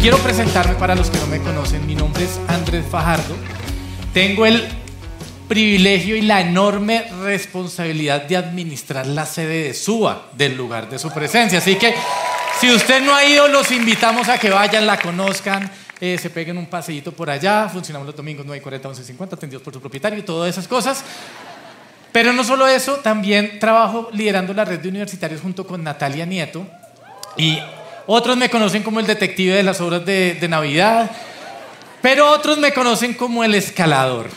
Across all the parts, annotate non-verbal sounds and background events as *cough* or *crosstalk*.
quiero presentarme para los que no me conocen. Mi nombre es Andrés Fajardo. Tengo el privilegio y la enorme responsabilidad de administrar la sede de SUA, del lugar de su presencia. Así que si usted no ha ido, los invitamos a que vayan, la conozcan, eh, se peguen un paseíto por allá. Funcionamos los domingos 9.40, 11.50, atendidos por su propietario y todas esas cosas. Pero no solo eso, también trabajo liderando la red de universitarios junto con Natalia Nieto. Y otros me conocen como el detective de las obras de, Navidad. Pero otros me conocen como el escalador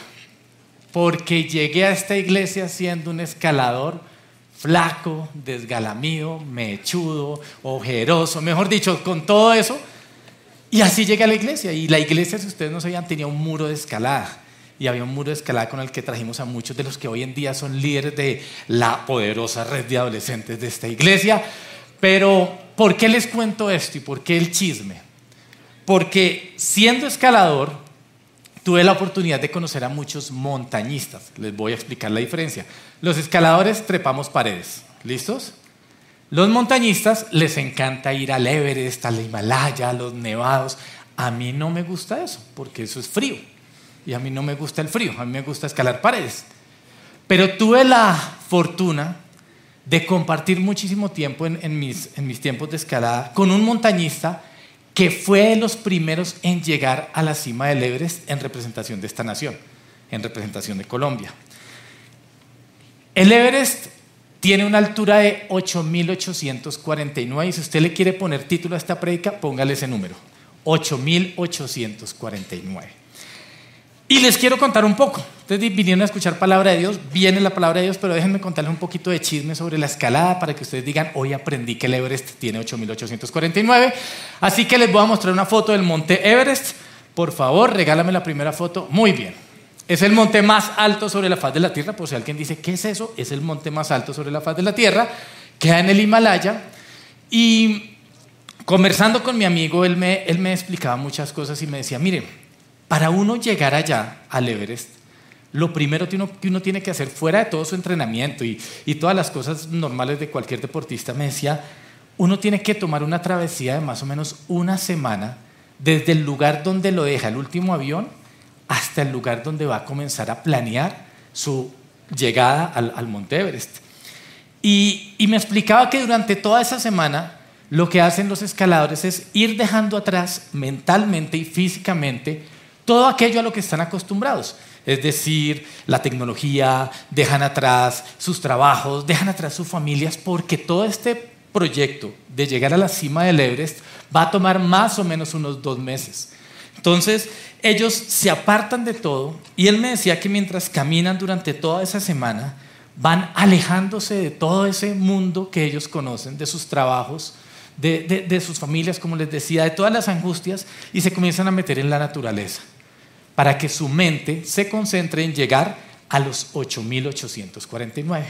porque llegué a esta iglesia siendo un escalador flaco, desgalamido, mechudo, ojeroso, mejor dicho, con todo eso. Y así llegué a la iglesia. Y la iglesia, si ustedes no sabían, tenía un muro de escalada. Y había un muro de escalada con el que trajimos a muchos de los que hoy en día son líderes de la poderosa red de adolescentes de esta iglesia. Pero, ¿por qué les cuento esto y por qué el chisme? Porque siendo escalador, tuve la oportunidad de conocer a muchos montañistas. Les voy a explicar la diferencia. Los escaladores trepamos paredes. ¿Listos? Los montañistas les encanta ir al Everest, al Himalaya, a los nevados. A mí no me gusta eso, porque eso es frío. Y a mí no me gusta el frío, a mí me gusta escalar paredes. Pero tuve la fortuna de compartir muchísimo tiempo en, mis, mis tiempos de escalada con un montañista que fue de los primeros en llegar a la cima del Everest en representación de esta nación, en representación de Colombia. El Everest tiene una altura de 8.849 y si usted le quiere poner título a esta predica, póngale ese número, 8.849. Y les quiero contar un poco. Ustedes vinieron a escuchar palabra de Dios, viene la palabra de Dios, pero déjenme contarles un poquito de chisme sobre la escalada para que ustedes digan, hoy aprendí que el Everest tiene 8.849. Así que les voy a mostrar una foto del monte Everest. Por favor, regálame la primera foto. Muy bien. Es el monte más alto sobre la faz de la Tierra. Por si alguien dice, ¿qué es eso? Es el monte más alto sobre la faz de la Tierra. Queda en el Himalaya. Y conversando con mi amigo, él me, él me explicaba muchas cosas y me decía, mire, para uno llegar allá, al Everest, lo primero que uno, tiene que hacer, fuera de todo su entrenamiento y, todas las cosas normales de cualquier deportista, me decía, uno tiene que tomar una travesía de más o menos una semana desde el lugar donde lo deja el último avión hasta el lugar donde va a comenzar a planear su llegada al, Monte Everest. Y, me explicaba que durante toda esa semana lo que hacen los escaladores es ir dejando atrás mentalmente y físicamente todo aquello a lo que están acostumbrados. Es decir, la tecnología, dejan atrás sus trabajos, dejan atrás sus familias, porque todo este proyecto de llegar a la cima del Everest va a tomar más o menos unos dos meses. Entonces, ellos se apartan de todo y él me decía que mientras caminan durante toda esa semana, van alejándose de todo ese mundo que ellos conocen, de sus trabajos, de, sus familias, como les decía, de todas las angustias y se comienzan a meter en la naturaleza para que su mente se concentre en llegar a los 8.849.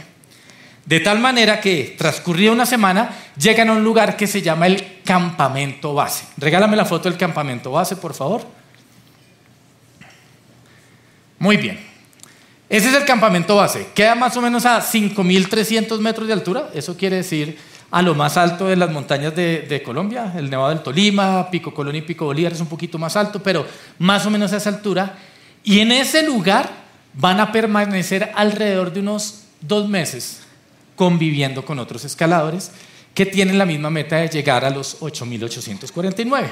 De tal manera que, transcurrida una semana, llegan a un lugar que se llama el campamento base. Regálame la foto del campamento base, por favor. Muy bien. Ese es el campamento base. Queda más o menos a 5.300 metros de altura. Eso quiere decir a lo más alto de las montañas de, Colombia, el Nevado del Tolima, Pico Colón y Pico Bolívar es un poquito más alto, pero más o menos a esa altura. Y en ese lugar van a permanecer alrededor de unos dos meses conviviendo con otros escaladores que tienen la misma meta de llegar a los 8.849.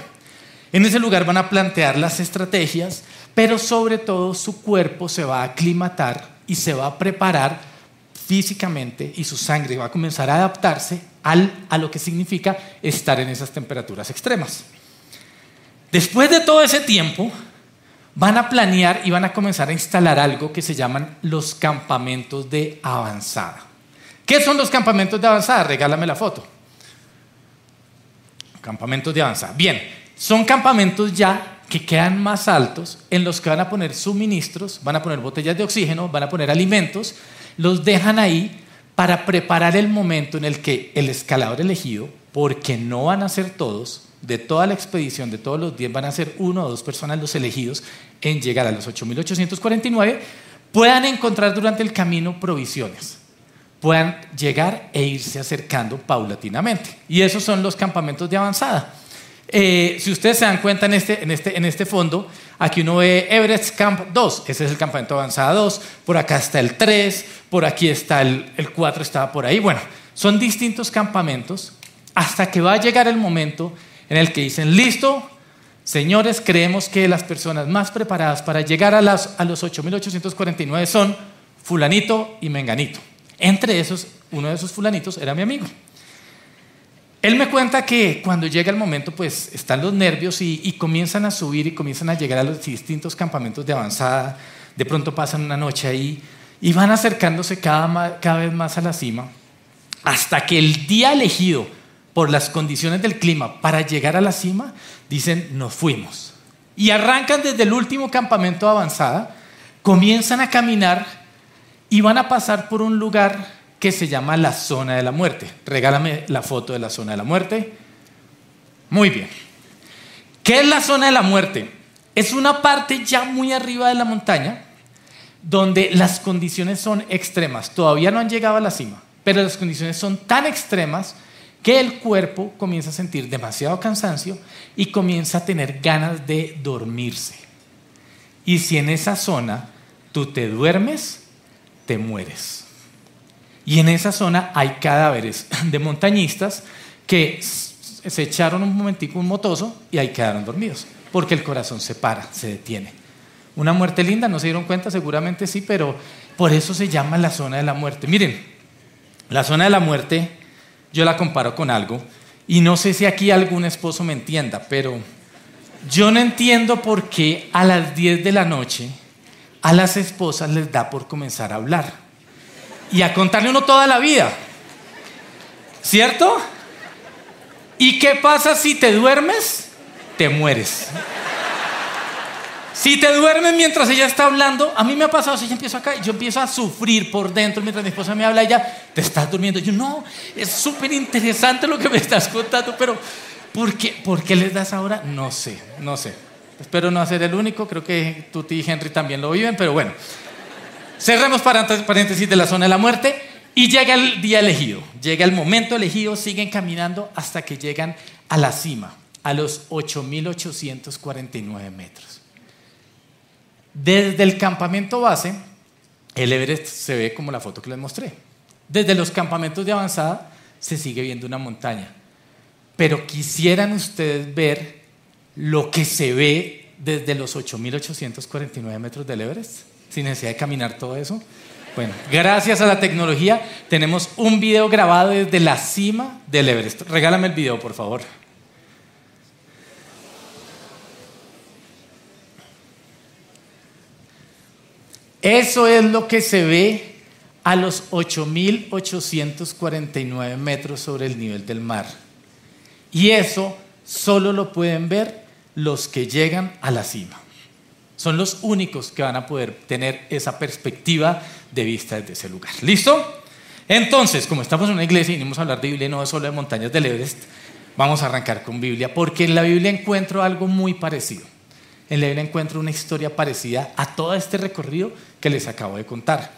En ese lugar van a plantear las estrategias, pero sobre todo su cuerpo se va a aclimatar y se va a preparar físicamente y su sangre va a comenzar a adaptarse a lo que significa estar en esas temperaturas extremas. Después de todo ese tiempo, van a planear y van a comenzar a instalar algo que se llaman los campamentos de avanzada. ¿Qué son los campamentos de avanzada? Regálame la foto. Campamentos de avanzada. Bien, son campamentos ya que quedan más altos en los que van a poner suministros, van a poner botellas de oxígeno, van a poner alimentos, los dejan ahí para preparar el momento en el que el escalador elegido, porque no van a ser todos, de toda la expedición, de todos los 10, van a ser uno o dos personas los elegidos en llegar a los 8.849, puedan encontrar durante el camino provisiones, puedan llegar e irse acercando paulatinamente. Y esos son los campamentos de avanzada. Eh, si ustedes se dan cuenta en este, en, este, en este fondo, aquí uno ve Everest Camp 2, ese es el campamento avanzada 2, por acá está el 3, por aquí está el, el 4, estaba por ahí. Bueno, son distintos campamentos hasta que va a llegar el momento en el que dicen, listo, señores, creemos que las personas más preparadas para llegar a, las, a los 8.849 son fulanito y menganito. Entre esos, uno de esos fulanitos era mi amigo. Él me cuenta que cuando llega el momento, pues están los nervios y, comienzan a subir y comienzan a llegar a los distintos campamentos de avanzada. De pronto pasan una noche ahí y van acercándose cada, cada vez más a la cima hasta que el día elegido por las condiciones del clima para llegar a la cima, dicen, nos fuimos. Y arrancan desde el último campamento de avanzada, comienzan a caminar y van a pasar por un lugar que se llama la zona de la muerte. Regálame la foto de la zona de la muerte. Muy bien. ¿Qué es la zona de la muerte? Es una parte ya muy arriba de la montaña donde las condiciones son extremas. Todavía no han llegado a la cima, pero las condiciones son tan extremas que el cuerpo comienza a sentir demasiado cansancio y comienza a tener ganas de dormirse. Y si en esa zona tú te duermes, te mueres. Y en esa zona hay cadáveres de montañistas que se echaron un momentico un motoso y ahí quedaron dormidos, porque el corazón se para, se detiene. Una muerte linda, ¿no se dieron cuenta? Seguramente sí, pero por eso se llama la zona de la muerte. Miren, la zona de la muerte yo la comparo con algo, y no sé si aquí algún esposo me entienda, pero yo no entiendo por qué a las 10 de la noche a las esposas les da por comenzar a hablar y a contarle uno toda la vida. ¿Cierto? ¿Y qué pasa si te duermes? Te mueres. Si te duermes mientras ella está hablando, a mí me ha pasado, si ella empieza acá, yo empiezo a sufrir por dentro mientras mi esposa me habla, ella, te estás durmiendo. Yo, no, es súper interesante lo que me estás contando, pero ¿por qué, ¿por qué les das ahora? No sé, no sé. Espero no ser el único, creo que tú y Henry también lo viven, pero bueno. Cerremos paréntesis de la zona de la muerte y llega el día elegido, llega el momento elegido, siguen caminando hasta que llegan a la cima, a los 8.849 metros. Desde el campamento base, el Everest se ve como la foto que les mostré. Desde los campamentos de avanzada se sigue viendo una montaña. Pero quisieran ustedes ver lo que se ve desde los 8.849 metros del Everest sin necesidad de caminar todo eso. Bueno, gracias a la tecnología tenemos un video grabado desde la cima del Everest. Regálame el video, por favor. Eso es lo que se ve a los 8.849 metros sobre el nivel del mar. Y eso solo lo pueden ver los que llegan a la cima. Son los únicos que van a poder tener esa perspectiva de vista desde ese lugar. ¿Listo? Entonces, como estamos en una iglesia y venimos a hablar de Biblia, no solo de montañas del Everest, vamos a arrancar con Biblia, porque en la Biblia encuentro algo muy parecido. En la Biblia encuentro una historia parecida a todo este recorrido que les acabo de contar.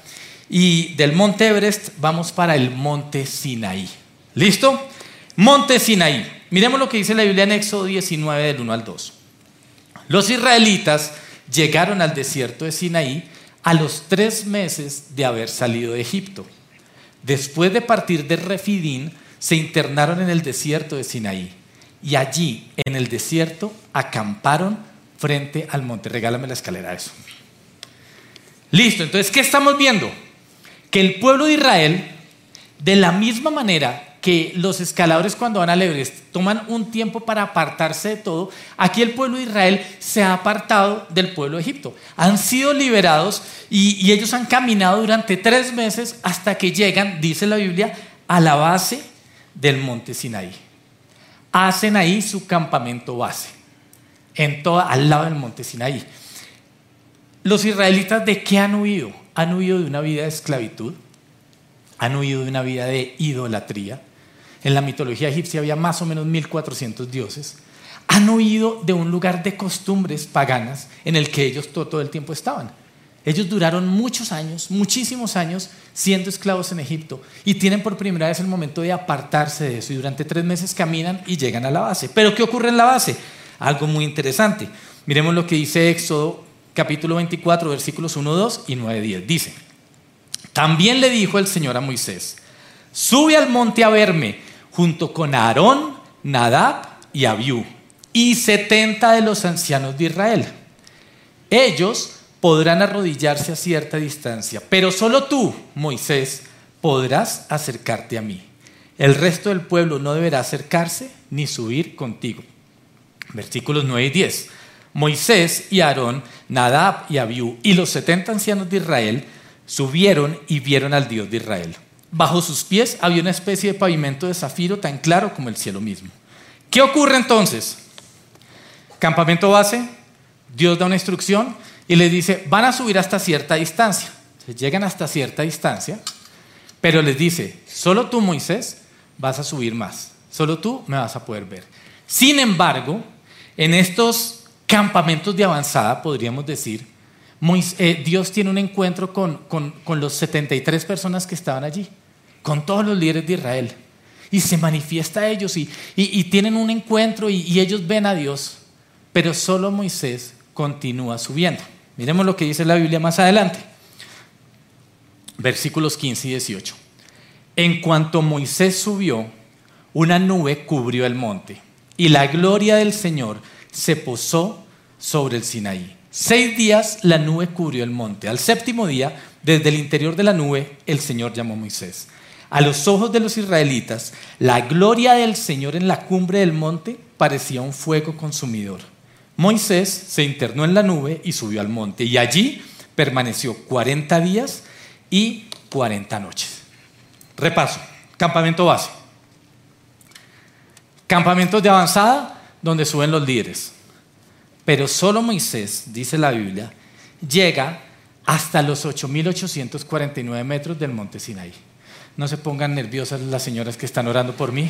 Y del monte Everest vamos para el monte Sinaí. ¿Listo? Monte Sinaí. Miremos lo que dice la Biblia en Éxodo 19 del 1 al 2. Los israelitas llegaron al desierto de Sinaí a los tres meses de haber salido de Egipto. Después de partir de Refidín, se internaron en el desierto de Sinaí y allí, en el desierto, acamparon frente al monte. Regálame la escalera eso. Listo, entonces, ¿qué estamos viendo? Que el pueblo de Israel, de la misma manera que los escaladores cuando van al Everest toman un tiempo para apartarse de todo, aquí el pueblo de Israel se ha apartado del pueblo de Egipto. Han sido liberados y, ellos han caminado durante tres meses hasta que llegan, dice la Biblia, a la base del monte Sinaí. Hacen ahí su campamento base, en al lado del monte Sinaí. Los israelitas de qué han huido? Han huido de una vida de esclavitud, han huido de una vida de idolatría, en la mitología egipcia había más o menos 1400 dioses, han oído de un lugar de costumbres paganas en el que ellos todo, el tiempo estaban. Ellos duraron muchos años, muchísimos años siendo esclavos en Egipto y tienen por primera vez el momento de apartarse de eso y durante tres meses caminan y llegan a la base. Pero ¿qué ocurre en la base? Algo muy interesante. Miremos lo que dice Éxodo capítulo 24 versículos 1, 2 y 9, 10. Dice, también le dijo el Señor a Moisés, sube al monte a verme junto con Aarón, Nadab y Abiú y setenta de los ancianos de Israel. Ellos podrán arrodillarse a cierta distancia, pero solo tú, Moisés, podrás acercarte a mí. El resto del pueblo no deberá acercarse ni subir contigo. Versículos 9 y 10. Moisés y Aarón, Nadab y Abiú y los setenta ancianos de Israel subieron y vieron al Dios de Israel. Bajo sus pies había una especie de pavimento de zafiro tan claro como el cielo mismo. ¿Qué ocurre entonces? Campamento base, Dios da una instrucción y les dice, van a subir hasta cierta distancia. Llegan hasta cierta distancia, pero les dice, solo tú, Moisés, vas a subir más. Solo tú me vas a poder ver. Sin embargo, en estos campamentos de avanzada, podríamos decir, eh, Dios tiene un encuentro con, con, los 73 personas que estaban allí, con todos los líderes de Israel. Y se manifiesta a ellos y, tienen un encuentro y ellos ven a Dios, pero solo Moisés continúa subiendo. Miremos lo que dice la Biblia más adelante. Versículos 15 y 18. En cuanto Moisés subió, una nube cubrió el monte y la gloria del Señor se posó sobre el Sinaí. Seis días la nube cubrió el monte. Al séptimo día, desde el interior de la nube, el Señor llamó a Moisés. A los ojos de los israelitas, la gloria del Señor en la cumbre del monte parecía un fuego consumidor. Moisés se internó en la nube y subió al monte, y allí permaneció 40 días y 40 noches. Repaso, campamento base. Campamentos de avanzada donde suben los líderes. Pero solo Moisés, dice la Biblia, llega hasta los 8.849 metros del monte Sinaí. No se pongan nerviosas las señoras que están orando por mí.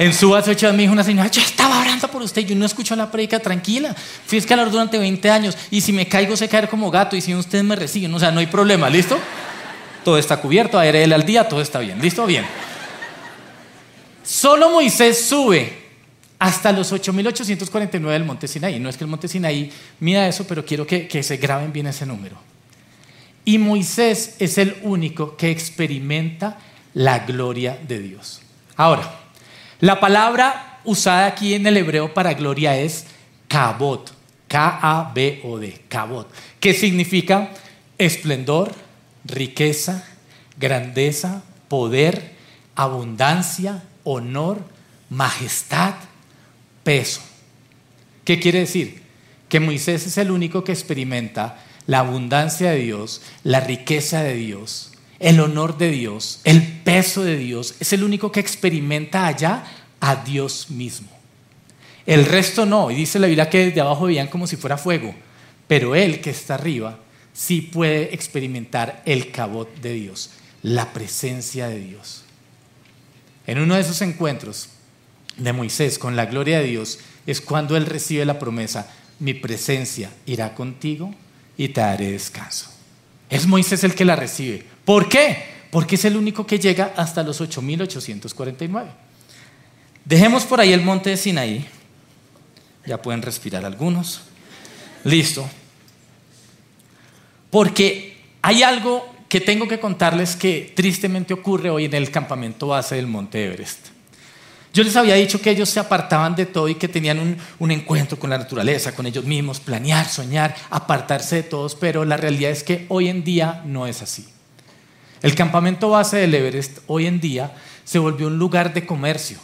En su ocho me dijo una señora, yo estaba orando por usted, yo no escucho la predica, tranquila. Fui escalar durante 20 años y si me caigo sé caer como gato y si ustedes me reciben, o sea, no hay problema, ¿listo? Todo está cubierto, aire al día, todo está bien, ¿listo? Bien. Solo Moisés sube hasta los 8.849 del monte Sinaí. No es que el monte Sinaí mida eso, pero quiero que, que se graben bien ese número. Y Moisés es el único que experimenta la gloria de Dios. Ahora, la palabra usada aquí en el hebreo para gloria es kabot, K-A-B-O-D, kabot, que significa esplendor, riqueza, grandeza, poder, abundancia, honor, majestad, peso. ¿Qué quiere decir? Que Moisés es el único que experimenta la abundancia de Dios, la riqueza de Dios, el honor de Dios, el peso de Dios. Es el único que experimenta allá a Dios mismo. El resto no. Y dice la Biblia que desde abajo veían como si fuera fuego. Pero él que está arriba sí puede experimentar el cabot de Dios, la presencia de Dios. En uno de esos encuentros, de Moisés con la gloria de Dios es cuando él recibe la promesa, mi presencia irá contigo y te daré descanso. Es Moisés el que la recibe. ¿Por qué? Porque es el único que llega hasta los 8.849. Dejemos por ahí el monte de Sinaí. Ya pueden respirar algunos. Listo. Porque hay algo que tengo que contarles que tristemente ocurre hoy en el campamento base del monte Everest. Yo les había dicho que ellos se apartaban de todo y que tenían un, encuentro con la naturaleza, con ellos mismos, planear, soñar, apartarse de todos, pero la realidad es que hoy en día no es así. El campamento base del Everest hoy en día se volvió un lugar de comercio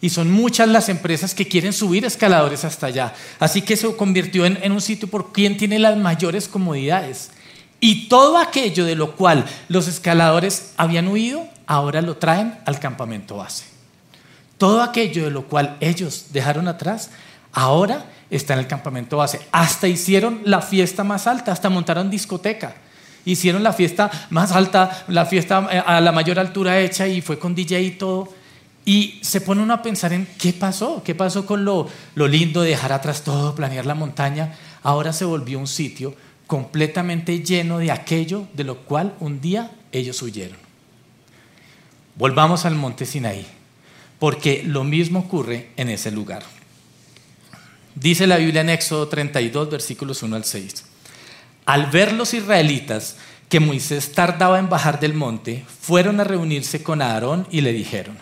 y son muchas las empresas que quieren subir escaladores hasta allá. Así que se convirtió en, un sitio por quien tiene las mayores comodidades. Y todo aquello de lo cual los escaladores habían huido, ahora lo traen al campamento base. Todo aquello de lo cual ellos dejaron atrás, ahora está en el campamento base. Hasta hicieron la fiesta más alta, hasta montaron discoteca. Hicieron la fiesta más alta, la fiesta eh, a la mayor altura hecha y fue con DJ y todo. Y se pone uno a pensar en qué pasó, qué pasó con lo, lo lindo de dejar atrás todo, planear la montaña. Ahora se volvió un sitio completamente lleno de aquello de lo cual un día ellos huyeron. Volvamos al monte Sinaí, porque lo mismo ocurre en ese lugar. Dice la Biblia en Éxodo 32, versículos 1 al 6. Al ver los israelitas que Moisés tardaba en bajar del monte, fueron a reunirse con Aarón y le dijeron,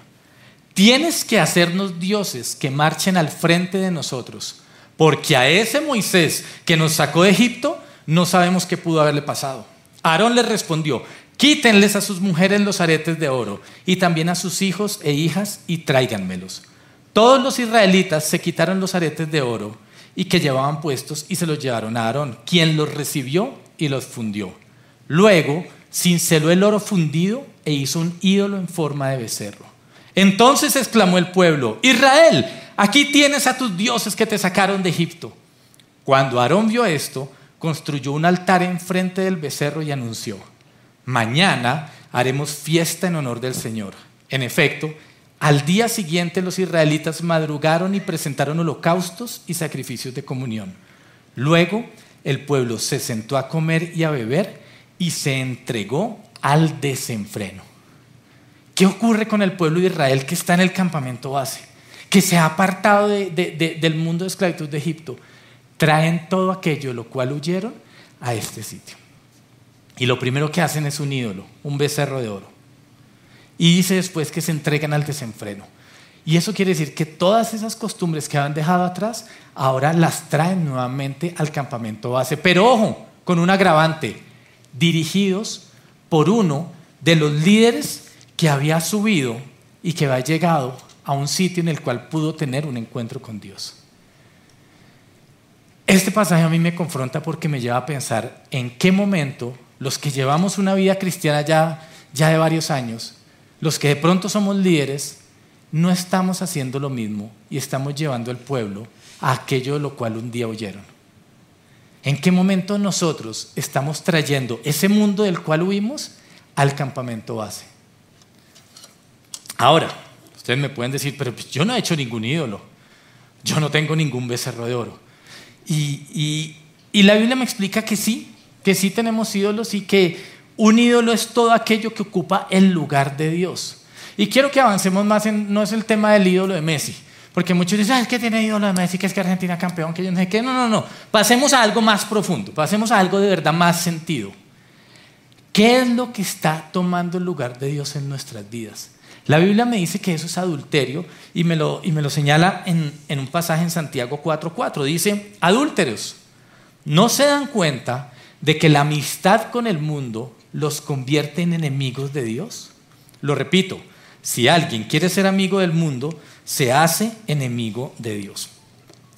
tienes que hacernos dioses que marchen al frente de nosotros, porque a ese Moisés que nos sacó de Egipto, no sabemos qué pudo haberle pasado. Aarón le respondió, quítenles a sus mujeres los aretes de oro y también a sus hijos e hijas y tráiganmelos. Todos los israelitas se quitaron los aretes de oro y que llevaban puestos y se los llevaron a Aarón, quien los recibió y los fundió. Luego cinceló el oro fundido e hizo un ídolo en forma de becerro. Entonces exclamó el pueblo, Israel, aquí tienes a tus dioses que te sacaron de Egipto. Cuando Aarón vio esto, construyó un altar enfrente del becerro y anunció, mañana haremos fiesta en honor del Señor. En efecto, al día siguiente los israelitas madrugaron y presentaron holocaustos y sacrificios de comunión. Luego el pueblo se sentó a comer y a beber y se entregó al desenfreno. ¿Qué ocurre con el pueblo de Israel que está en el campamento base? Que se ha apartado del mundo de esclavitud de Egipto traen todo aquello lo cual huyeron a este sitio. Y lo primero que hacen es un ídolo, un becerro de oro. Y dice después que se entregan al desenfreno. Y eso quiere decir que todas esas costumbres que habían dejado atrás, ahora las traen nuevamente al campamento base. Pero ojo, con un agravante, dirigidos por uno de los líderes que había subido y que había llegado a un sitio en el cual pudo tener un encuentro con Dios. Este pasaje a mí me confronta porque me lleva a pensar en qué momento los que llevamos una vida cristiana ya, ya de varios años, los que de pronto somos líderes, no estamos haciendo lo mismo y estamos llevando al pueblo a aquello de lo cual un día oyeron. ¿En qué momento nosotros estamos trayendo ese mundo del cual huimos al campamento base? Ahora, ustedes me pueden decir, pero pues yo no he hecho ningún ídolo, yo no tengo ningún becerro de oro. Y, la Biblia me explica que sí, que sí tenemos ídolos y que un ídolo es todo aquello que ocupa el lugar de Dios. Y quiero que avancemos más en, no es el tema del ídolo de Messi, porque muchos dicen, ah, es que tiene ídolo de Messi, que es que Argentina campeón, que yo no sé qué. No, no, no. Pasemos a algo más profundo, pasemos a algo de verdad más sentido. ¿Qué es lo que está tomando el lugar de Dios en nuestras vidas? La Biblia me dice que eso es adulterio y me lo, y me lo señala en, en un pasaje en Santiago 4.4. Dice, adúlteros, ¿no se dan cuenta de que la amistad con el mundo los convierte en enemigos de Dios? Lo repito, si alguien quiere ser amigo del mundo, se hace enemigo de Dios.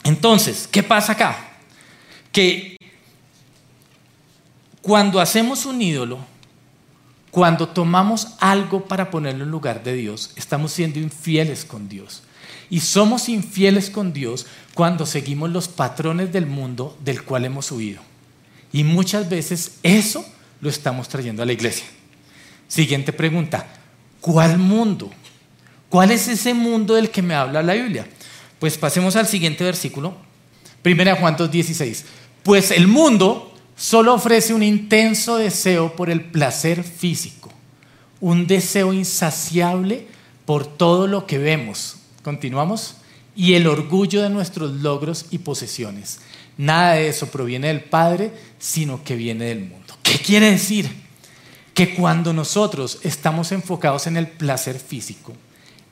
Entonces, ¿qué pasa acá? Que cuando hacemos un ídolo, cuando tomamos algo para ponerlo en lugar de Dios, estamos siendo infieles con Dios. Y somos infieles con Dios cuando seguimos los patrones del mundo del cual hemos huido. Y muchas veces eso lo estamos trayendo a la iglesia. Siguiente pregunta, ¿cuál mundo? ¿Cuál es ese mundo del que me habla la Biblia? Pues pasemos al siguiente versículo, 1 Juan 2.16. Pues el mundo solo ofrece un intenso deseo por el placer físico, un deseo insaciable por todo lo que vemos. Continuamos. Y el orgullo de nuestros logros y posesiones. Nada de eso proviene del Padre, sino que viene del mundo. ¿Qué quiere decir? Que cuando nosotros estamos enfocados en el placer físico,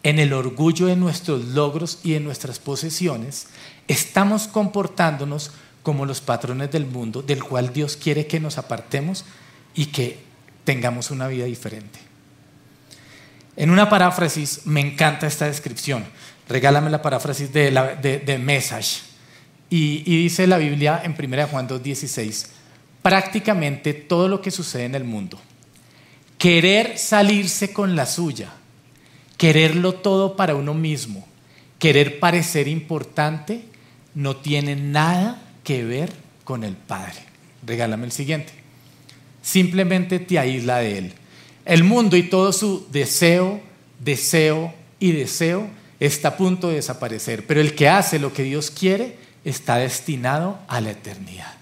en el orgullo de nuestros logros y de nuestras posesiones, estamos comportándonos como los patrones del mundo, del cual Dios quiere que nos apartemos y que tengamos una vida diferente. En una paráfrasis, me encanta esta descripción. Regálame la paráfrasis de, de, Message. Y, dice la Biblia en 1 Juan 2.16, prácticamente todo lo que sucede en el mundo, querer salirse con la suya, quererlo todo para uno mismo, querer parecer importante, no tiene nada que ver con el Padre. Regálame el siguiente. Simplemente te aísla de Él. El mundo y todo su deseo, deseo y deseo está a punto de desaparecer, pero el que hace lo que Dios quiere está destinado a la eternidad.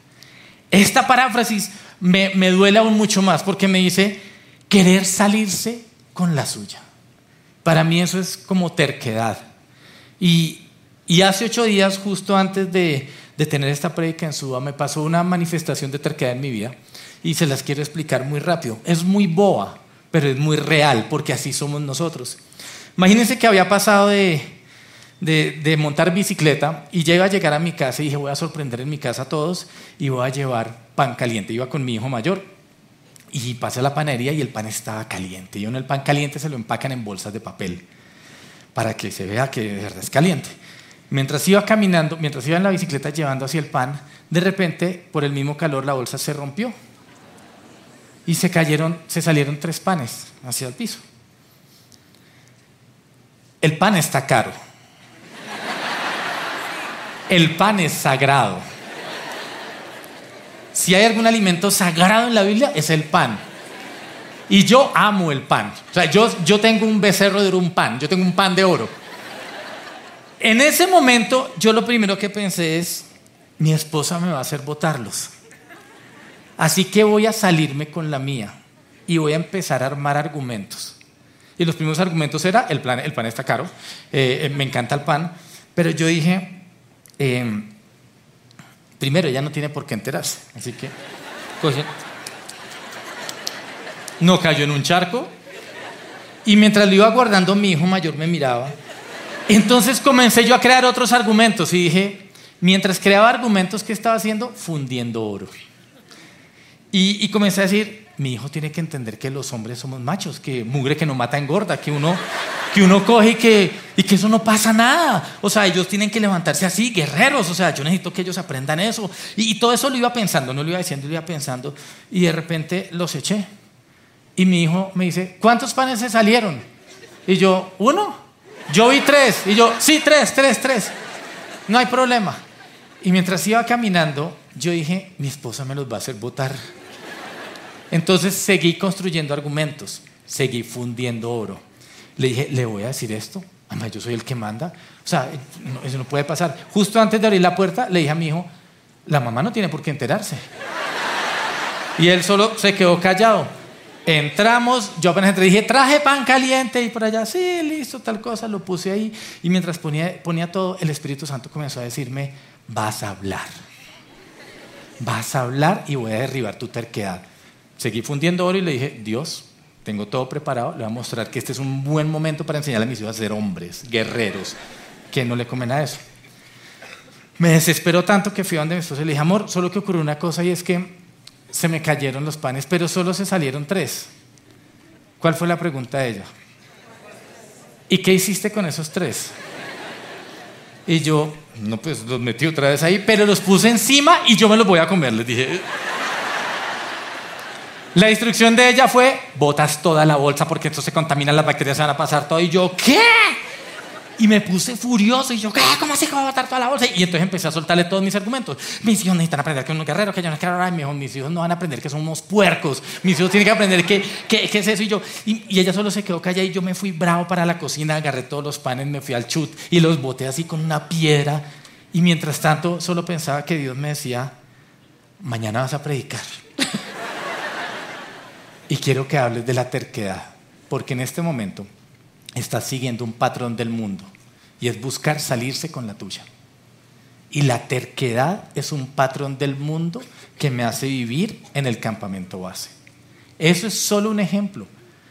esta paráfrasis me, me duele aún mucho más porque me dice querer salirse con la suya. Para mí eso es como terquedad. Y, y hace ocho días, justo antes de, de tener esta prédica en Suba, me pasó una manifestación de terquedad en mi vida y se las quiero explicar muy rápido. Es muy boa, pero es muy real porque así somos nosotros. Imagínense que había pasado de, de, montar bicicleta y ya iba a llegar a mi casa y dije voy a sorprender en mi casa a todos y voy a llevar pan caliente. Iba con mi hijo mayor y pasé a la panería y el pan estaba caliente. Y uno el pan caliente se lo empacan en bolsas de papel para que se vea que de verdad es caliente. Mientras iba caminando, mientras iba en la bicicleta llevando así el pan, de repente, por el mismo calor, la bolsa se rompió y se cayeron, se salieron tres panes hacia el piso. El pan está caro. El pan es sagrado. Si hay algún alimento sagrado en la Biblia, es el pan. Y yo amo el pan. O sea, yo, yo tengo un becerro de un pan, yo tengo un pan de oro. En ese momento, yo lo primero que pensé es, mi esposa me va a hacer botarlos. Así que voy a salirme con la mía y voy a empezar a armar argumentos. Y los primeros argumentos era, el, plan, el pan está caro, eh, eh, me encanta el pan, pero yo dije, eh, primero, ella no tiene por qué enterarse, así que no cayó en un charco. Y mientras lo iba guardando, mi hijo mayor me miraba. Entonces comencé yo a crear otros argumentos y dije, mientras creaba argumentos, ¿qué estaba haciendo? Fundiendo oro. Y, comencé a decir, mi hijo tiene que entender que los hombres somos machos, que mugre que no mata engorda, que uno, que uno coge y que, y que eso no pasa nada. O sea, ellos tienen que levantarse así, guerreros. O sea, yo necesito que ellos aprendan eso. Y, y todo eso lo iba pensando, no lo iba diciendo, lo iba pensando. Y de repente los eché. Y mi hijo me dice, ¿cuántos panes se salieron? Y yo, uno. Yo vi tres. Y yo, sí, tres, tres, tres. No hay problema. Y mientras iba caminando, yo dije, mi esposa me los va a hacer votar. Entonces seguí construyendo argumentos, seguí fundiendo oro. Le dije, le voy a decir esto, además yo soy el que manda. O sea, eso no puede pasar. Justo antes de abrir la puerta, le dije a mi hijo, la mamá no tiene por qué enterarse. Y él solo se quedó callado. Entramos, yo apenas entré, dije, traje pan caliente y por allá, sí, listo, tal cosa, lo puse ahí. Y mientras ponía, ponía todo, el Espíritu Santo comenzó a decirme, vas a hablar. Vas a hablar y voy a derribar tu terquedad. Seguí fundiendo oro y le dije, Dios, tengo todo preparado, le voy a mostrar que este es un buen momento para enseñarle a mis hijos a ser hombres, guerreros, que no le comen a eso. Me desesperó tanto que fui a donde mi esposa y le dije, amor, solo que ocurrió una cosa y es que se me cayeron los panes, pero solo se salieron tres. ¿Cuál fue la pregunta de ella? ¿Y qué hiciste con esos tres? Y yo, no, pues los metí otra vez ahí, pero los puse encima y yo me los voy a comer, les dije. La instrucción de ella fue, botas toda la bolsa porque esto se contamina, las bacterias se van a pasar todo. Y yo, ¿qué? Y me puse furioso y yo, ¿qué? ¿Cómo así que va a botar toda la bolsa? Y entonces empecé a soltarle todos mis argumentos. Mis hijos necesitan aprender que uno es guerrero, que yo no es guerrero. mis hijos no van a aprender que somos puercos. Mis hijos tienen que aprender qué que, es eso. Y yo, y, ella solo se quedó callada y yo me fui bravo para la cocina, agarré todos los panes, me fui al chut y los boté así con una piedra. Y mientras tanto solo pensaba que Dios me decía, mañana vas a predicar. *laughs* Y quiero que hables de la terquedad, porque en este momento estás siguiendo un patrón del mundo y es buscar salirse con la tuya. Y la terquedad es un patrón del mundo que me hace vivir en el campamento base. Eso es solo un ejemplo.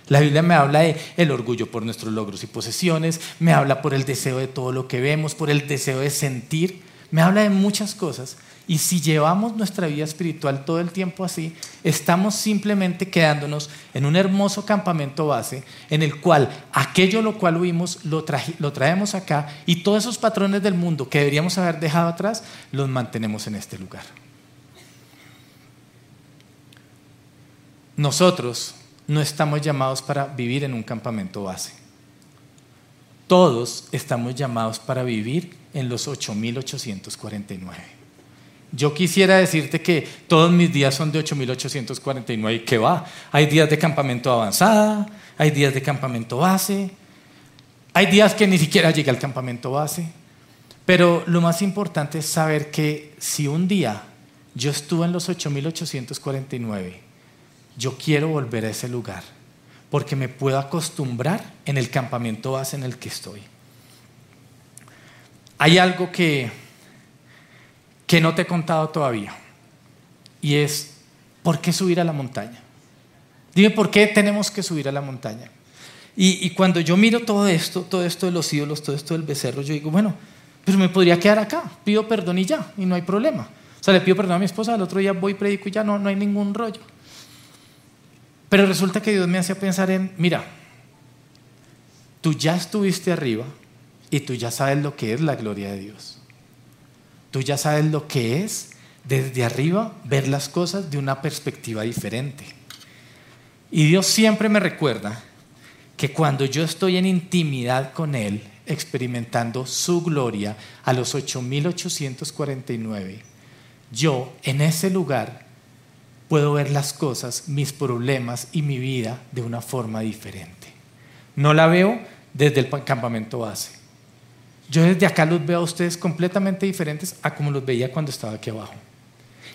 La Biblia me habla de el orgullo por nuestros logros y posesiones, me habla por el deseo de todo lo que vemos, por el deseo de sentir, me habla de muchas cosas y si llevamos nuestra vida espiritual todo el tiempo así, estamos simplemente quedándonos en un hermoso campamento base en el cual aquello lo cual huimos lo, lo traemos acá y todos esos patrones del mundo que deberíamos haber dejado atrás los mantenemos en este lugar. Nosotros no estamos llamados para vivir en un campamento base. Todos estamos llamados para vivir en los 8849. Yo quisiera decirte que todos mis días son de 8.849 y que va. Hay días de campamento avanzada, hay días de campamento base, hay días que ni siquiera llega al campamento base. Pero lo más importante es saber que si un día yo estuve en los 8849, yo quiero volver a ese lugar, porque me puedo acostumbrar en el campamento base en el que estoy. Hay algo que, que no te he contado todavía, y es, ¿por qué subir a la montaña? Dime por qué tenemos que subir a la montaña. Y, cuando yo miro todo esto, todo esto de los ídolos, todo esto del becerro, yo digo, bueno, pero me podría quedar acá, pido perdón y ya, y no hay problema. O sea, le pido perdón a mi esposa, al otro día voy, predico y ya no, no hay ningún rollo. Pero resulta que Dios me hacía pensar en, mira, tú ya estuviste arriba y tú ya sabes lo que es la gloria de Dios. Tú ya sabes lo que es desde arriba ver las cosas de una perspectiva diferente. Y Dios siempre me recuerda que cuando yo estoy en intimidad con Él, experimentando su gloria a los 8.849, yo en ese lugar puedo ver las cosas, mis problemas y mi vida de una forma diferente. No la veo desde el campamento base. Yo desde acá los veo a ustedes completamente diferentes a como los veía cuando estaba aquí abajo.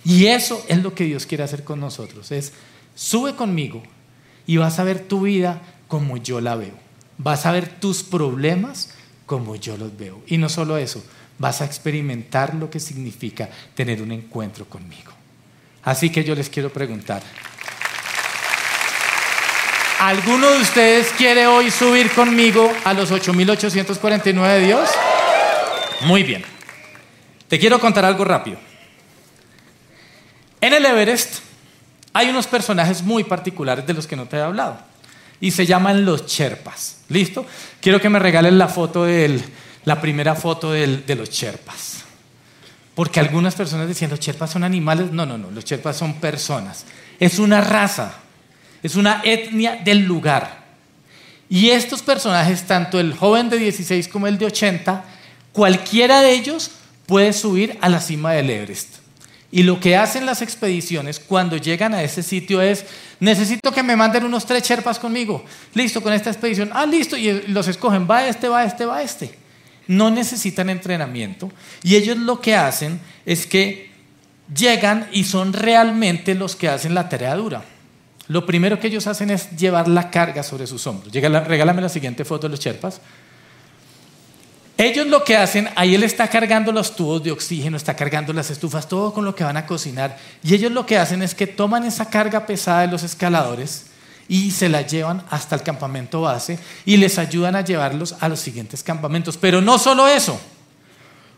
Y eso es lo que Dios quiere hacer con nosotros. Es, sube conmigo y vas a ver tu vida como yo la veo. Vas a ver tus problemas como yo los veo. Y no solo eso, vas a experimentar lo que significa tener un encuentro conmigo. Así que yo les quiero preguntar, ¿alguno de ustedes quiere hoy subir conmigo a los 8.849 de Dios? Muy bien. Te quiero contar algo rápido. En el Everest hay unos personajes muy particulares de los que no te he hablado y se llaman los Cherpas. ¿Listo? Quiero que me regalen la foto del, la primera foto de los Cherpas. Porque algunas personas decían, los Cherpas son animales. No, no, no, los Cherpas son personas. Es una raza, es una etnia del lugar. Y estos personajes, tanto el joven de 16 como el de 80, cualquiera de ellos puede subir a la cima del Everest. Y lo que hacen las expediciones cuando llegan a ese sitio es, necesito que me manden unos tres cherpas conmigo. Listo, con esta expedición. Ah, listo. Y los escogen, va este, va este, va este. No necesitan entrenamiento. Y ellos lo que hacen es que llegan y son realmente los que hacen la tarea dura. Lo primero que ellos hacen es llevar la carga sobre sus hombros. regálame la siguiente foto de los cherpas. Ellos lo que hacen, ahí él está cargando los tubos de oxígeno, está cargando las estufas, todo con lo que van a cocinar. Y ellos lo que hacen es que toman esa carga pesada de los escaladores y se la llevan hasta el campamento base y les ayudan a llevarlos a los siguientes campamentos. Pero no solo eso,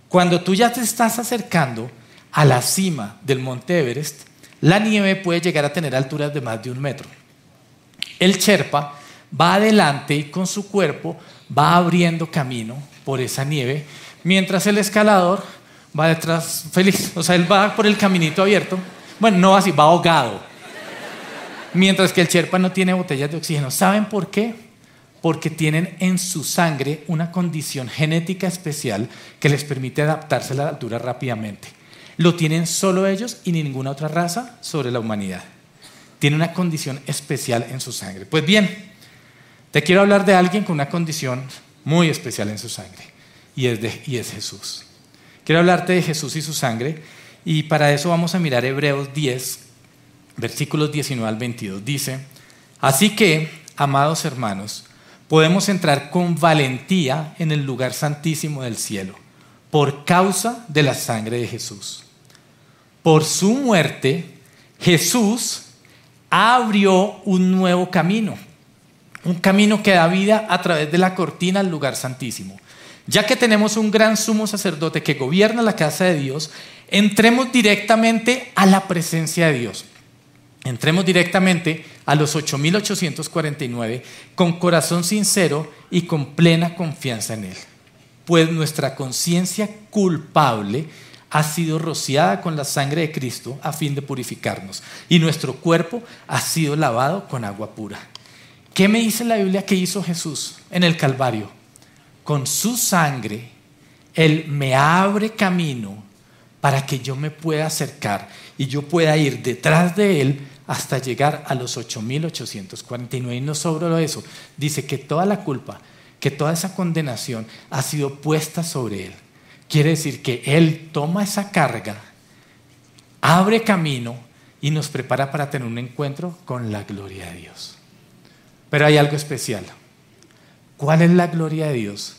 cuando tú ya te estás acercando a la cima del monte Everest, la nieve puede llegar a tener alturas de más de un metro. El Sherpa va adelante y con su cuerpo va abriendo camino por esa nieve, mientras el escalador va detrás feliz. O sea, él va por el caminito abierto. Bueno, no así, va ahogado. Mientras que el Sherpa no tiene botellas de oxígeno. ¿Saben por qué? Porque tienen en su sangre una condición genética especial que les permite adaptarse a la altura rápidamente. Lo tienen solo ellos y ninguna otra raza sobre la humanidad. Tiene una condición especial en su sangre. Pues bien, te quiero hablar de alguien con una condición muy especial en su sangre y es, de, y es Jesús. Quiero hablarte de Jesús y su sangre y para eso vamos a mirar Hebreos 10, versículos 19 al 22. Dice, así que, amados hermanos, podemos entrar con valentía en el lugar santísimo del cielo por causa de la sangre de Jesús. Por su muerte, Jesús abrió un nuevo camino un camino que da vida a través de la cortina al lugar santísimo. Ya que tenemos un gran sumo sacerdote que gobierna la casa de Dios, entremos directamente a la presencia de Dios. Entremos directamente a los 8.849 con corazón sincero y con plena confianza en Él. Pues nuestra conciencia culpable ha sido rociada con la sangre de Cristo a fin de purificarnos y nuestro cuerpo ha sido lavado con agua pura. ¿Qué me dice la Biblia que hizo Jesús en el Calvario? Con su sangre, Él me abre camino para que yo me pueda acercar y yo pueda ir detrás de Él hasta llegar a los 8.849. Y no solo eso, dice que toda la culpa, que toda esa condenación ha sido puesta sobre Él. Quiere decir que Él toma esa carga abre camino y nos prepara para tener un encuentro con la gloria de Dios. Pero hay algo especial. ¿Cuál es la gloria de Dios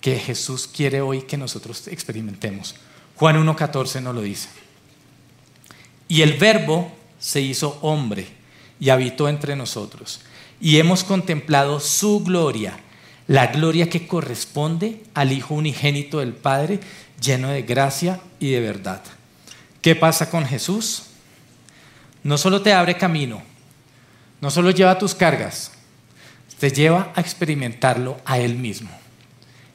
que Jesús quiere hoy que nosotros experimentemos? Juan 1.14 nos lo dice. Y el verbo se hizo hombre y habitó entre nosotros. Y hemos contemplado su gloria, la gloria que corresponde al Hijo unigénito del Padre, lleno de gracia y de verdad. ¿Qué pasa con Jesús? No solo te abre camino, no solo lleva tus cargas, te lleva a experimentarlo a Él mismo,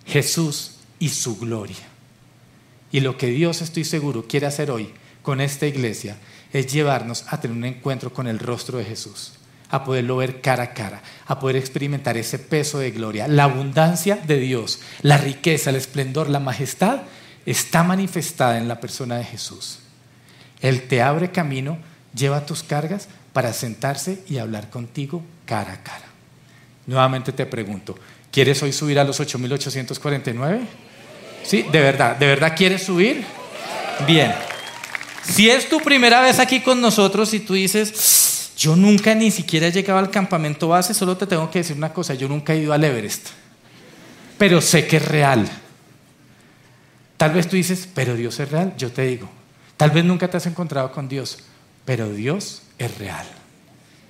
Jesús y su gloria. Y lo que Dios, estoy seguro, quiere hacer hoy con esta iglesia es llevarnos a tener un encuentro con el rostro de Jesús, a poderlo ver cara a cara, a poder experimentar ese peso de gloria, la abundancia de Dios, la riqueza, el esplendor, la majestad, está manifestada en la persona de Jesús. Él te abre camino, lleva tus cargas para sentarse y hablar contigo cara a cara. Nuevamente te pregunto, ¿quieres hoy subir a los 8849? Sí, de verdad, ¿de verdad quieres subir? Bien. Si es tu primera vez aquí con nosotros y tú dices, yo nunca ni siquiera he llegado al campamento base, solo te tengo que decir una cosa, yo nunca he ido al Everest, pero sé que es real. Tal vez tú dices, pero Dios es real, yo te digo, tal vez nunca te has encontrado con Dios, pero Dios es real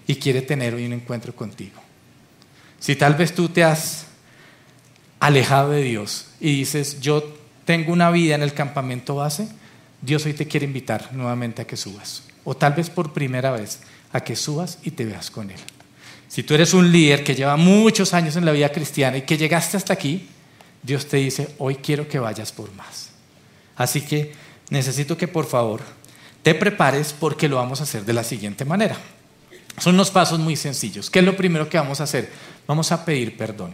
y quiere tener hoy un encuentro contigo. Si tal vez tú te has alejado de Dios y dices, yo tengo una vida en el campamento base, Dios hoy te quiere invitar nuevamente a que subas. O tal vez por primera vez a que subas y te veas con Él. Si tú eres un líder que lleva muchos años en la vida cristiana y que llegaste hasta aquí, Dios te dice, hoy quiero que vayas por más. Así que necesito que por favor te prepares porque lo vamos a hacer de la siguiente manera. Son unos pasos muy sencillos. ¿Qué es lo primero que vamos a hacer? Vamos a pedir perdón.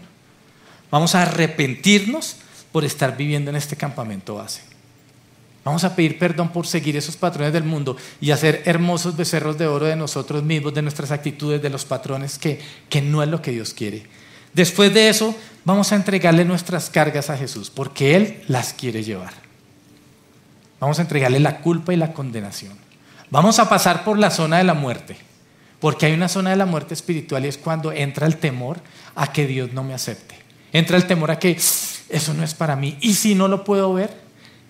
Vamos a arrepentirnos por estar viviendo en este campamento base. Vamos a pedir perdón por seguir esos patrones del mundo y hacer hermosos becerros de oro de nosotros mismos, de nuestras actitudes, de los patrones que, que no es lo que Dios quiere. Después de eso, vamos a entregarle nuestras cargas a Jesús, porque Él las quiere llevar. Vamos a entregarle la culpa y la condenación. Vamos a pasar por la zona de la muerte. Porque hay una zona de la muerte espiritual y es cuando entra el temor a que Dios no me acepte. Entra el temor a que eso no es para mí. Y si no lo puedo ver,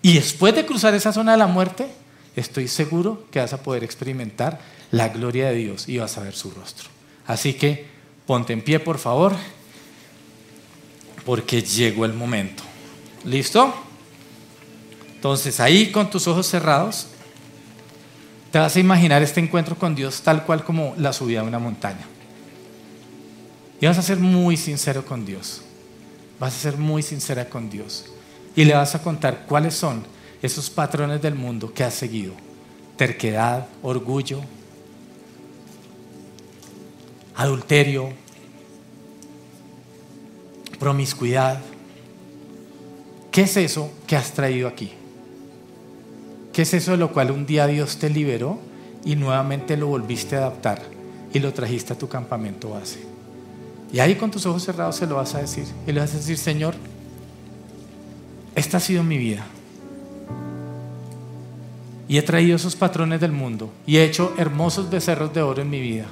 y después de cruzar esa zona de la muerte, estoy seguro que vas a poder experimentar la gloria de Dios y vas a ver su rostro. Así que ponte en pie, por favor, porque llegó el momento. ¿Listo? Entonces ahí con tus ojos cerrados, te vas a imaginar este encuentro con Dios tal cual como la subida de una montaña. Y vas a ser muy sincero con Dios. Vas a ser muy sincera con Dios. Y le vas a contar cuáles son esos patrones del mundo que has seguido. Terquedad, orgullo, adulterio, promiscuidad. ¿Qué es eso que has traído aquí? ¿Qué es eso de lo cual un día Dios te liberó y nuevamente lo volviste a adaptar y lo trajiste a tu campamento base? Y ahí con tus ojos cerrados se lo vas a decir. Y le vas a decir, Señor, esta ha sido mi vida. Y he traído esos patrones del mundo y he hecho hermosos becerros de oro en mi vida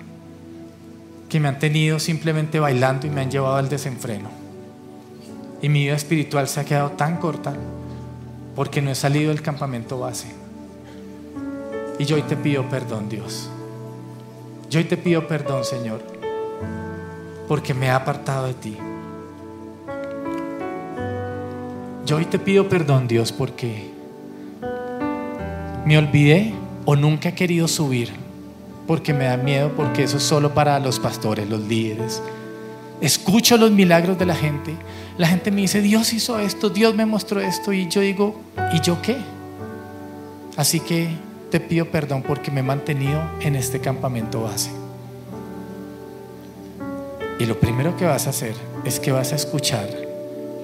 que me han tenido simplemente bailando y me han llevado al desenfreno. Y mi vida espiritual se ha quedado tan corta porque no he salido del campamento base. Y yo hoy te pido perdón, Dios. Yo hoy te pido perdón, Señor, porque me he apartado de ti. Yo hoy te pido perdón, Dios, porque me olvidé o nunca he querido subir, porque me da miedo, porque eso es solo para los pastores, los líderes. Escucho los milagros de la gente la gente me dice, Dios hizo esto, Dios me mostró esto y yo digo, ¿y yo qué? Así que te pido perdón porque me he mantenido en este campamento base. Y lo primero que vas a hacer es que vas a escuchar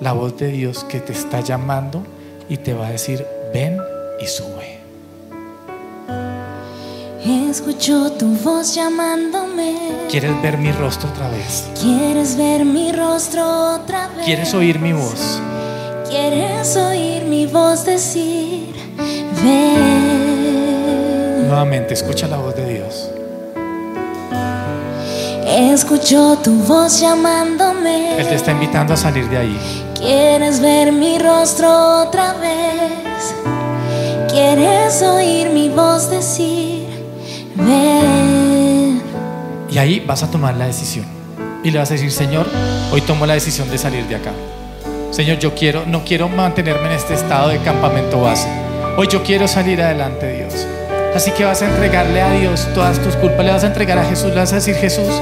la voz de Dios que te está llamando y te va a decir, ven y sube. Escucho tu voz llamándome. ¿Quieres ver mi rostro otra vez? ¿Quieres ver mi rostro otra vez? ¿Quieres oír mi voz? ¿Quieres oír mi voz decir, ven? nuevamente, escucha la voz de Dios. Escucho tu voz llamándome. Él te está invitando a salir de ahí. Quieres ver mi rostro otra vez. Quieres oír mi voz decir, ven. Y ahí vas a tomar la decisión. Y le vas a decir, Señor, hoy tomo la decisión de salir de acá. Señor, yo quiero, no quiero mantenerme en este estado de campamento base. Hoy yo quiero salir adelante, Dios. Así que vas a entregarle a Dios todas tus culpas, le vas a entregar a Jesús, le vas a decir, Jesús,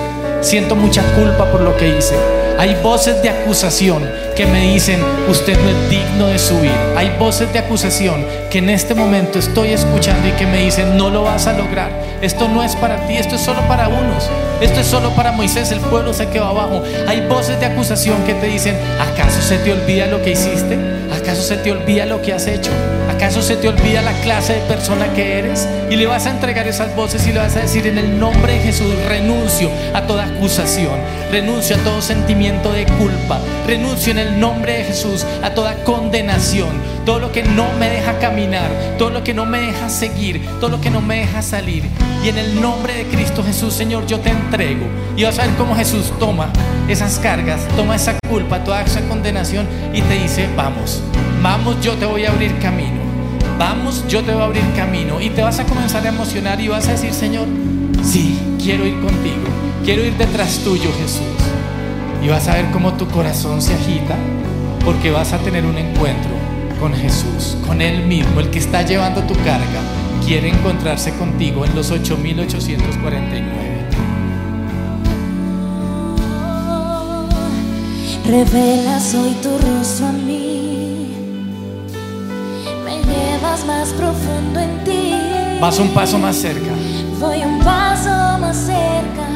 siento mucha culpa por lo que hice. Hay voces de acusación que me dicen, usted no es digno de subir. Hay voces de acusación que en este momento estoy escuchando y que me dicen, no lo vas a lograr. Esto no es para ti, esto es solo para unos. Esto es solo para Moisés, el pueblo se quedó abajo. Hay voces de acusación que te dicen, ¿acaso se te olvida lo que hiciste? ¿Acaso se te olvida lo que has hecho? ¿Acaso se te olvida la clase de persona que eres? Y le vas a entregar esas voces y le vas a decir en el nombre de Jesús, renuncio a toda acusación, renuncio a todo sentimiento de culpa, renuncio en el nombre de Jesús a toda condenación, todo lo que no me deja caminar, todo lo que no me deja seguir, todo lo que no me deja salir. Y en el nombre de Cristo Jesús, Señor, yo te entrego. Y vas a ver cómo Jesús toma esas cargas, toma esa culpa, toda esa condenación y te dice, vamos, vamos, yo te voy a abrir camino. Vamos, yo te voy a abrir camino. Y te vas a comenzar a emocionar y vas a decir, Señor, sí, quiero ir contigo. Quiero ir detrás tuyo, Jesús. Y vas a ver cómo tu corazón se agita porque vas a tener un encuentro con Jesús, con Él mismo, el que está llevando tu carga. Quiere encontrarse contigo en los 8849. Revelas hoy tu rostro a mí. Me llevas más profundo en ti. Vas un paso más cerca. Voy un paso más cerca.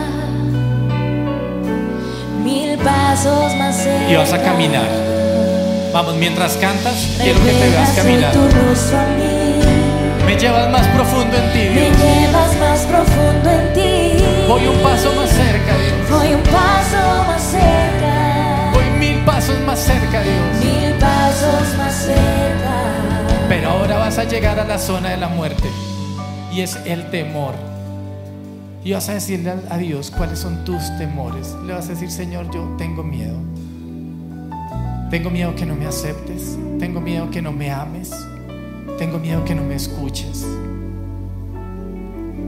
Mil pasos más cerca. Y vas a caminar. Vamos, mientras cantas, quiero que te veas Revelas hoy caminar. tu rostro a mí. Me llevas más profundo en ti, Me llevas más profundo en ti. Voy un paso más cerca, Dios. Voy un paso más cerca. Voy mil pasos más cerca, Dios. Mil pasos más cerca. Pero ahora vas a llegar a la zona de la muerte. Y es el temor. Y vas a decirle a Dios cuáles son tus temores. Le vas a decir, Señor, yo tengo miedo. Tengo miedo que no me aceptes. Tengo miedo que no me ames. Tengo miedo que no me escuches.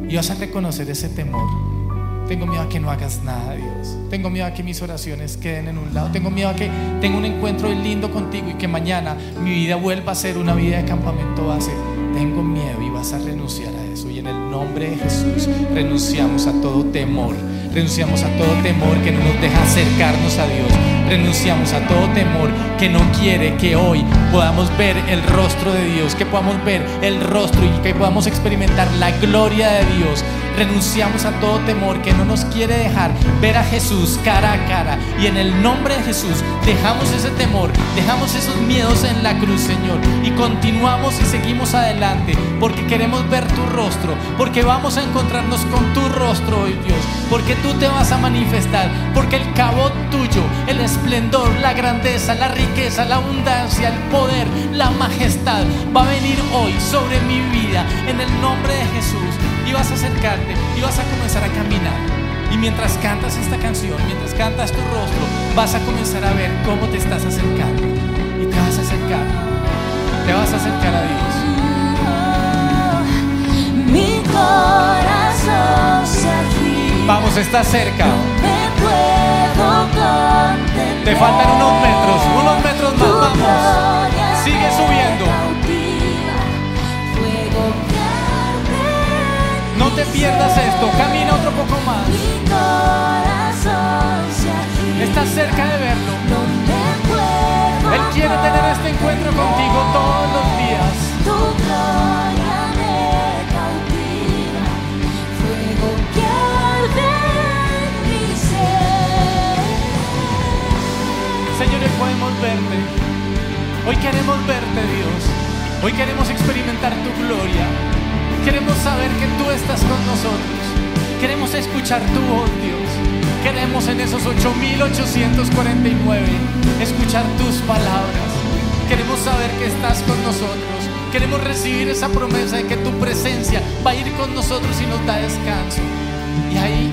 Y vas a reconocer ese temor. Tengo miedo a que no hagas nada, Dios. Tengo miedo a que mis oraciones queden en un lado. Tengo miedo a que tenga un encuentro lindo contigo y que mañana mi vida vuelva a ser una vida de campamento base. Tengo miedo y vas a renunciar a eso. Y en el nombre de Jesús renunciamos a todo temor. Renunciamos a todo temor que no nos deja acercarnos a Dios. Renunciamos a todo temor que no quiere que hoy podamos ver el rostro de Dios, que podamos ver el rostro y que podamos experimentar la gloria de Dios. Renunciamos a todo temor que no nos quiere dejar ver a Jesús cara a cara. Y en el nombre de Jesús dejamos ese temor, dejamos esos miedos en la cruz, Señor. Y continuamos y seguimos adelante porque queremos ver tu rostro, porque vamos a encontrarnos con tu rostro hoy, Dios. Porque tú te vas a manifestar, porque el cabot tuyo, el esplendor, la grandeza, la riqueza, la abundancia, el poder, la majestad va a venir hoy sobre mi vida en el nombre de Jesús y vas a y vas a comenzar a caminar. Y mientras cantas esta canción, mientras cantas tu rostro, vas a comenzar a ver cómo te estás acercando. Y te vas a acercar. Te vas a acercar a Dios. Mi corazón se. Vamos, estás cerca. Te faltan unos metros, unos metros más. Vamos. Sigue subiendo. No te pierdas esto. Camina otro poco más. Mi corazón se. Estás cerca de verlo. No Él quiere tener este encuentro contigo todos los días. Tu gloria me cautiva, fuego que arde en mi ser. Señor, hoy podemos verte. Hoy queremos verte, Dios. Hoy queremos experimentar tu gloria. Queremos saber que tú con nosotros. Queremos escuchar tu voz, Dios. Queremos en esos 8849 escuchar tus palabras. Queremos saber que estás con nosotros, Queremos recibir esa promesa de que tu presencia va a ir con nosotros y nos da descanso. Y ahí,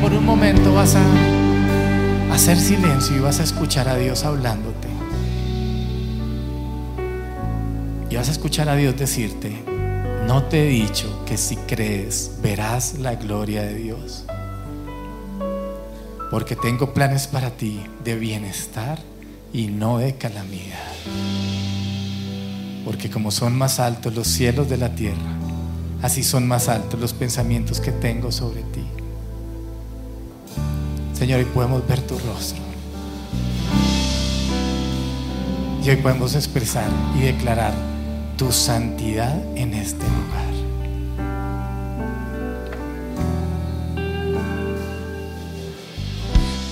por un momento, vas a hacer silencio y vas a escuchar a Dios hablándote. Y vas a escuchar a Dios decirte, no te he dicho que si crees verás la gloria de Dios. Porque tengo planes para ti de bienestar y no de calamidad. Porque como son más altos los cielos de la tierra, así son más altos los pensamientos que tengo sobre ti. Señor, hoy podemos ver tu rostro. Y hoy podemos expresar y declarar tu santidad en este lugar.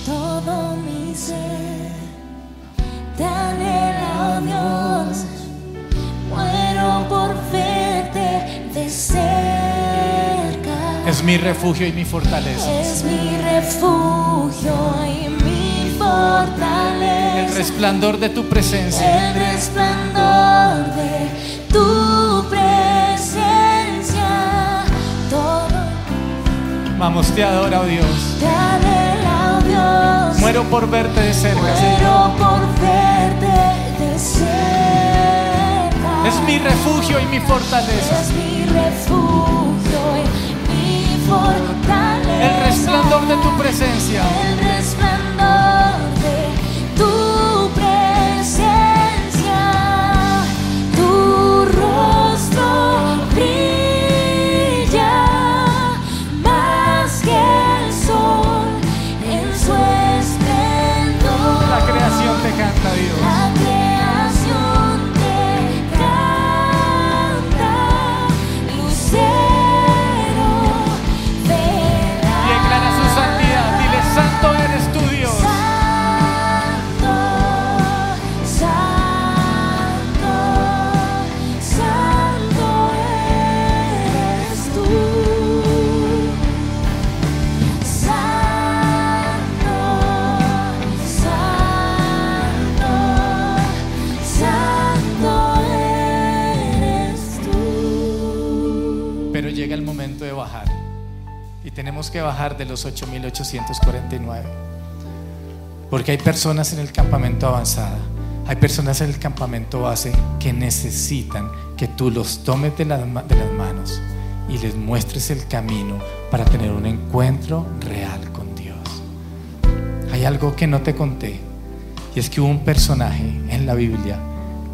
Todo mi ser te anhela, oh Dios. Muero por verte de cerca. Es mi refugio y mi fortaleza. Es mi refugio y mi fortaleza. El resplandor de tu presencia. El resplandor Vamos, te adoro, Dios. te oh Dios. Muero por verte de cerca. Muero por verte de cerca. Es mi refugio y mi fortaleza. Es mi refugio y mi fortaleza. El resplandor de tu presencia. El tenemos que bajar de los 8.849. Porque hay personas en el campamento avanzada. Hay personas en el campamento base que necesitan que tú los tomes de las, de las manos y les muestres el camino para tener un encuentro real con Dios. Hay algo que no te conté. Y es que hubo un personaje en la Biblia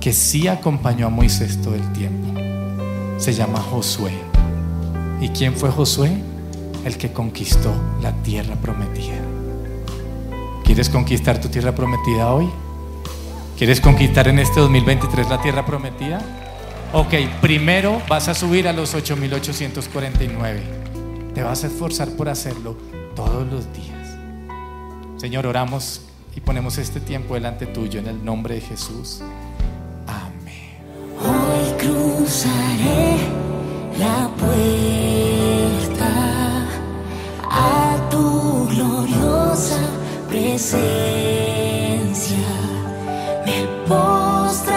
que sí acompañó a Moisés todo el tiempo. Se llama Josué. ¿Y quién fue Josué? El que conquistó la tierra prometida. ¿Quieres conquistar tu tierra prometida hoy? ¿Quieres conquistar en este 2023 la tierra prometida? Ok, primero vas a subir a los 8849. Te vas a esforzar por hacerlo todos los días. Señor, oramos y ponemos este tiempo delante tuyo en el nombre de Jesús. Amén. Hoy cruzaré la puerta tu gloriosa presencia. Me postraré